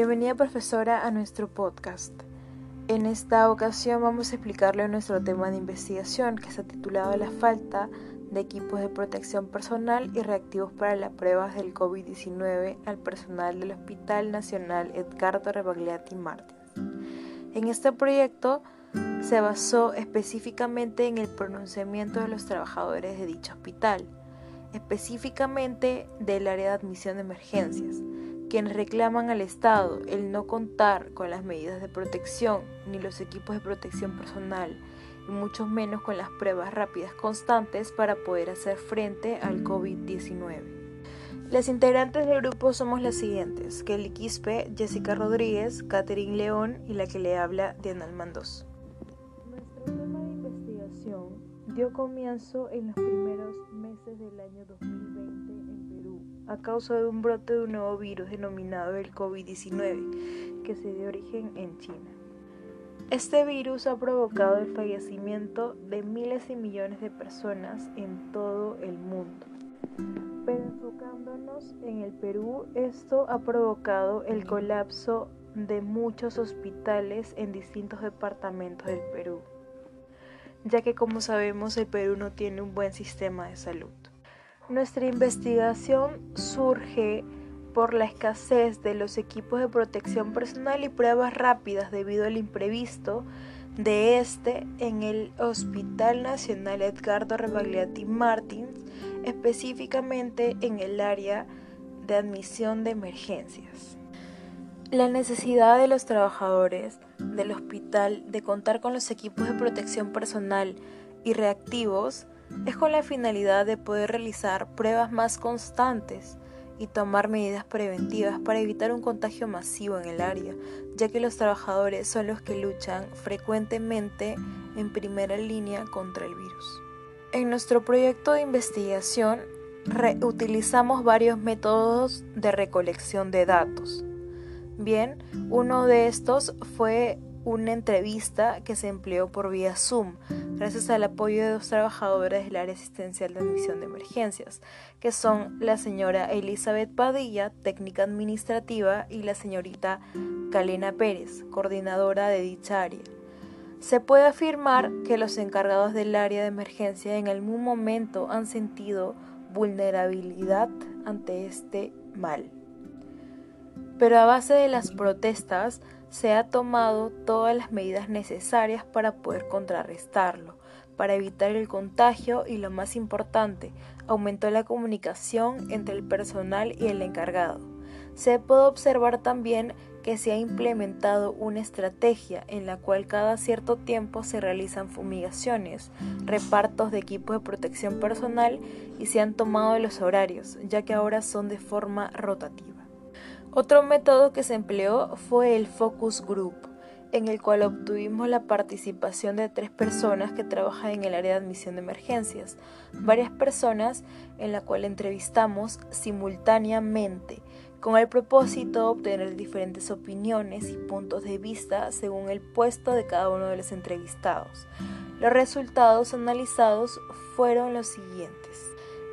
Bienvenida profesora a nuestro podcast. En esta ocasión vamos a explicarle nuestro tema de investigación que se ha titulado La falta de equipos de protección personal y reactivos para las pruebas del COVID-19 al personal del Hospital Nacional Edgardo Rebagliati Martins. En este proyecto se basó específicamente en el pronunciamiento de los trabajadores de dicho hospital, específicamente del área de admisión de emergencias, quienes reclaman al Estado el no contar con las medidas de protección ni los equipos de protección personal y mucho menos con las pruebas rápidas constantes para poder hacer frente al COVID-19. Las integrantes del grupo somos las siguientes, Kelly Quispe, Jessica Rodríguez, Catherine León y la que le habla Diana Almandos. Nuestro tema de investigación dio comienzo en los primeros meses del año 2020 en Perú a causa de un brote de un nuevo virus denominado el COVID-19 que se dio origen en China. Este virus ha provocado el fallecimiento de miles y millones de personas en todo el mundo. Pero enfocándonos en el Perú, esto ha provocado el colapso de muchos hospitales en distintos departamentos del Perú, ya que como sabemos el Perú no tiene un buen sistema de salud. Nuestra investigación surge por la escasez de los equipos de protección personal y pruebas rápidas debido al imprevisto de este en el Hospital Nacional Edgardo Rebagliati Martins, específicamente en el área de admisión de emergencias. La necesidad de los trabajadores del hospital de contar con los equipos de protección personal y reactivos es con la finalidad de poder realizar pruebas más constantes y tomar medidas preventivas para evitar un contagio masivo en el área, ya que los trabajadores son los que luchan frecuentemente en primera línea contra el virus. En nuestro proyecto de investigación utilizamos varios métodos de recolección de datos. Bien, uno de estos fue una entrevista que se empleó por vía Zoom, gracias al apoyo de dos trabajadores del área asistencial de admisión de emergencias, que son la señora Elizabeth Padilla, técnica administrativa, y la señorita Kalena Pérez, coordinadora de dicha área. Se puede afirmar que los encargados del área de emergencia en algún momento han sentido vulnerabilidad ante este mal. Pero a base de las protestas, se ha tomado todas las medidas necesarias para poder contrarrestarlo, para evitar el contagio y lo más importante, aumentó la comunicación entre el personal y el encargado. Se puede observar también que se ha implementado una estrategia en la cual cada cierto tiempo se realizan fumigaciones, repartos de equipos de protección personal y se han tomado los horarios, ya que ahora son de forma rotativa. Otro método que se empleó fue el focus group, en el cual obtuvimos la participación de tres personas que trabajan en el área de admisión de emergencias, varias personas en la cual entrevistamos simultáneamente, con el propósito de obtener diferentes opiniones y puntos de vista según el puesto de cada uno de los entrevistados. Los resultados analizados fueron los siguientes.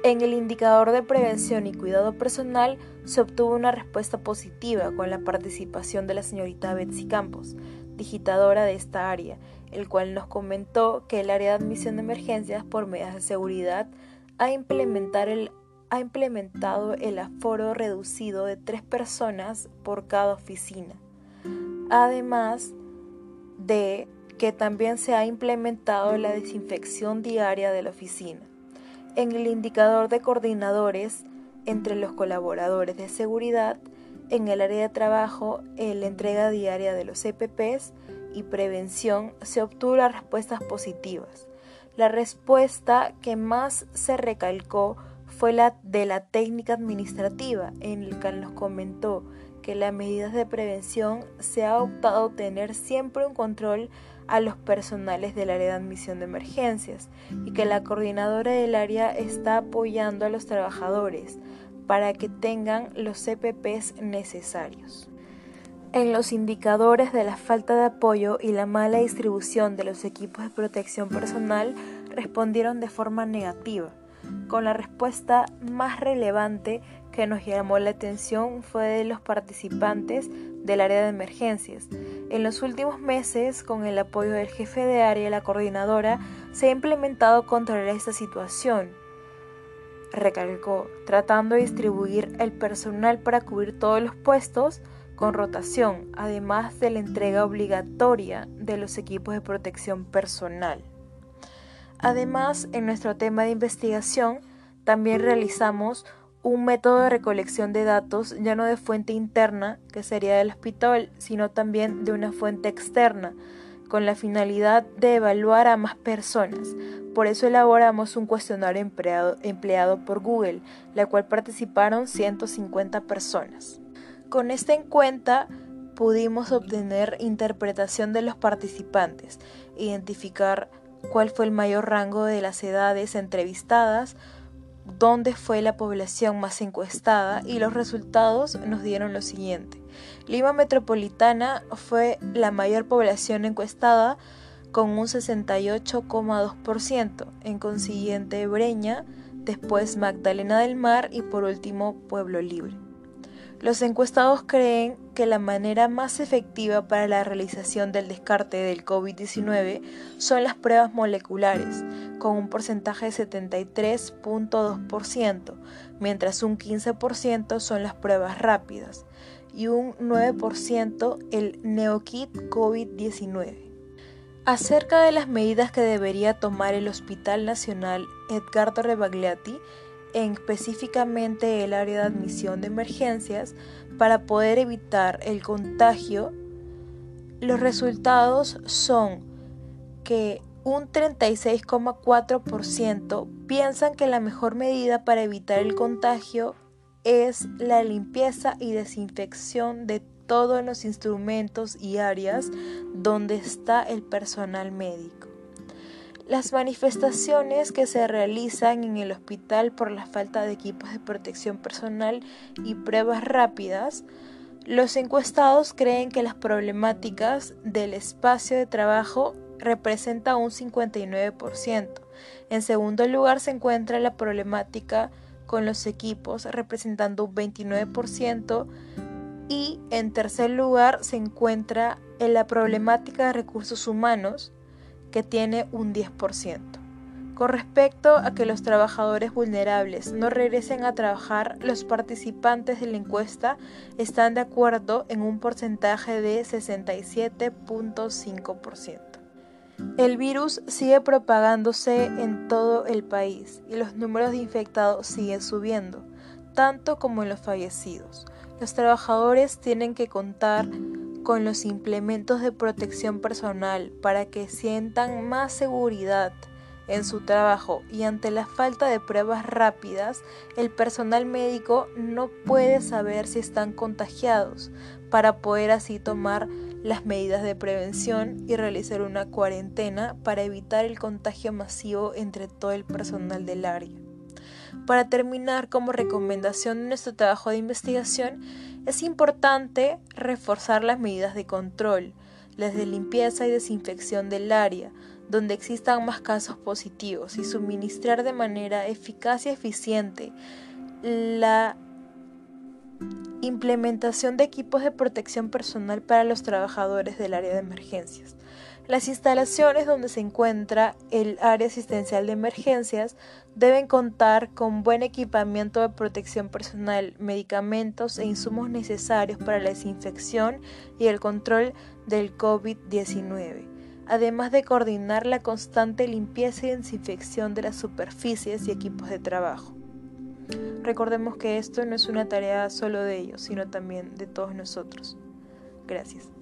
En el indicador de prevención y cuidado personal se obtuvo una respuesta positiva con la participación de la señorita Betsy Campos, digitadora de esta área, el cual nos comentó que el área de admisión de emergencias por medidas de seguridad ha, el, ha implementado el aforo reducido de tres personas por cada oficina, además de que también se ha implementado la desinfección diaria de la oficina. En el indicador de coordinadores entre los colaboradores de seguridad, en el área de trabajo, en la entrega diaria de los EPPs y prevención, se obtuvo respuestas positivas. La respuesta que más se recalcó fue la de la técnica administrativa, en la que nos comentó que las medidas de prevención se ha optado tener siempre un control a los personales del área de admisión de emergencias y que la coordinadora del área está apoyando a los trabajadores para que tengan los CPPs necesarios. En los indicadores de la falta de apoyo y la mala distribución de los equipos de protección personal respondieron de forma negativa, con la respuesta más relevante que nos llamó la atención fue de los participantes del área de emergencias. En los últimos meses, con el apoyo del jefe de área y la coordinadora, se ha implementado controlar esta situación. Recalcó, tratando de distribuir el personal para cubrir todos los puestos con rotación, además de la entrega obligatoria de los equipos de protección personal. Además, en nuestro tema de investigación, también realizamos un método de recolección de datos ya no de fuente interna, que sería del hospital, sino también de una fuente externa, con la finalidad de evaluar a más personas. Por eso elaboramos un cuestionario empleado, empleado por Google, la cual participaron 150 personas. Con esta en cuenta, pudimos obtener interpretación de los participantes, identificar cuál fue el mayor rango de las edades entrevistadas, dónde fue la población más encuestada y los resultados nos dieron lo siguiente. Lima Metropolitana fue la mayor población encuestada con un 68,2%, en consiguiente Breña, después Magdalena del Mar y por último Pueblo Libre. Los encuestados creen que la manera más efectiva para la realización del descarte del COVID-19 son las pruebas moleculares, con un porcentaje de 73.2%, mientras un 15% son las pruebas rápidas y un 9% el NeoKit COVID-19. Acerca de las medidas que debería tomar el Hospital Nacional Edgardo Rebagliati, específicamente el área de admisión de emergencias, para poder evitar el contagio, los resultados son que un 36,4% piensan que la mejor medida para evitar el contagio es la limpieza y desinfección de todos los instrumentos y áreas donde está el personal médico. Las manifestaciones que se realizan en el hospital por la falta de equipos de protección personal y pruebas rápidas, los encuestados creen que las problemáticas del espacio de trabajo representan un 59%. En segundo lugar se encuentra la problemática con los equipos representando un 29% y en tercer lugar se encuentra en la problemática de recursos humanos que tiene un 10%. Con respecto a que los trabajadores vulnerables no regresen a trabajar, los participantes de la encuesta están de acuerdo en un porcentaje de 67.5%. El virus sigue propagándose en todo el país y los números de infectados siguen subiendo, tanto como en los fallecidos. Los trabajadores tienen que contar con los implementos de protección personal para que sientan más seguridad en su trabajo y ante la falta de pruebas rápidas, el personal médico no puede saber si están contagiados para poder así tomar las medidas de prevención y realizar una cuarentena para evitar el contagio masivo entre todo el personal del área. Para terminar, como recomendación de nuestro trabajo de investigación, es importante reforzar las medidas de control, las de limpieza y desinfección del área, donde existan más casos positivos y suministrar de manera eficaz y eficiente la implementación de equipos de protección personal para los trabajadores del área de emergencias. Las instalaciones donde se encuentra el área asistencial de emergencias deben contar con buen equipamiento de protección personal, medicamentos e insumos necesarios para la desinfección y el control del COVID-19, además de coordinar la constante limpieza y desinfección de las superficies y equipos de trabajo. Recordemos que esto no es una tarea solo de ellos, sino también de todos nosotros. Gracias.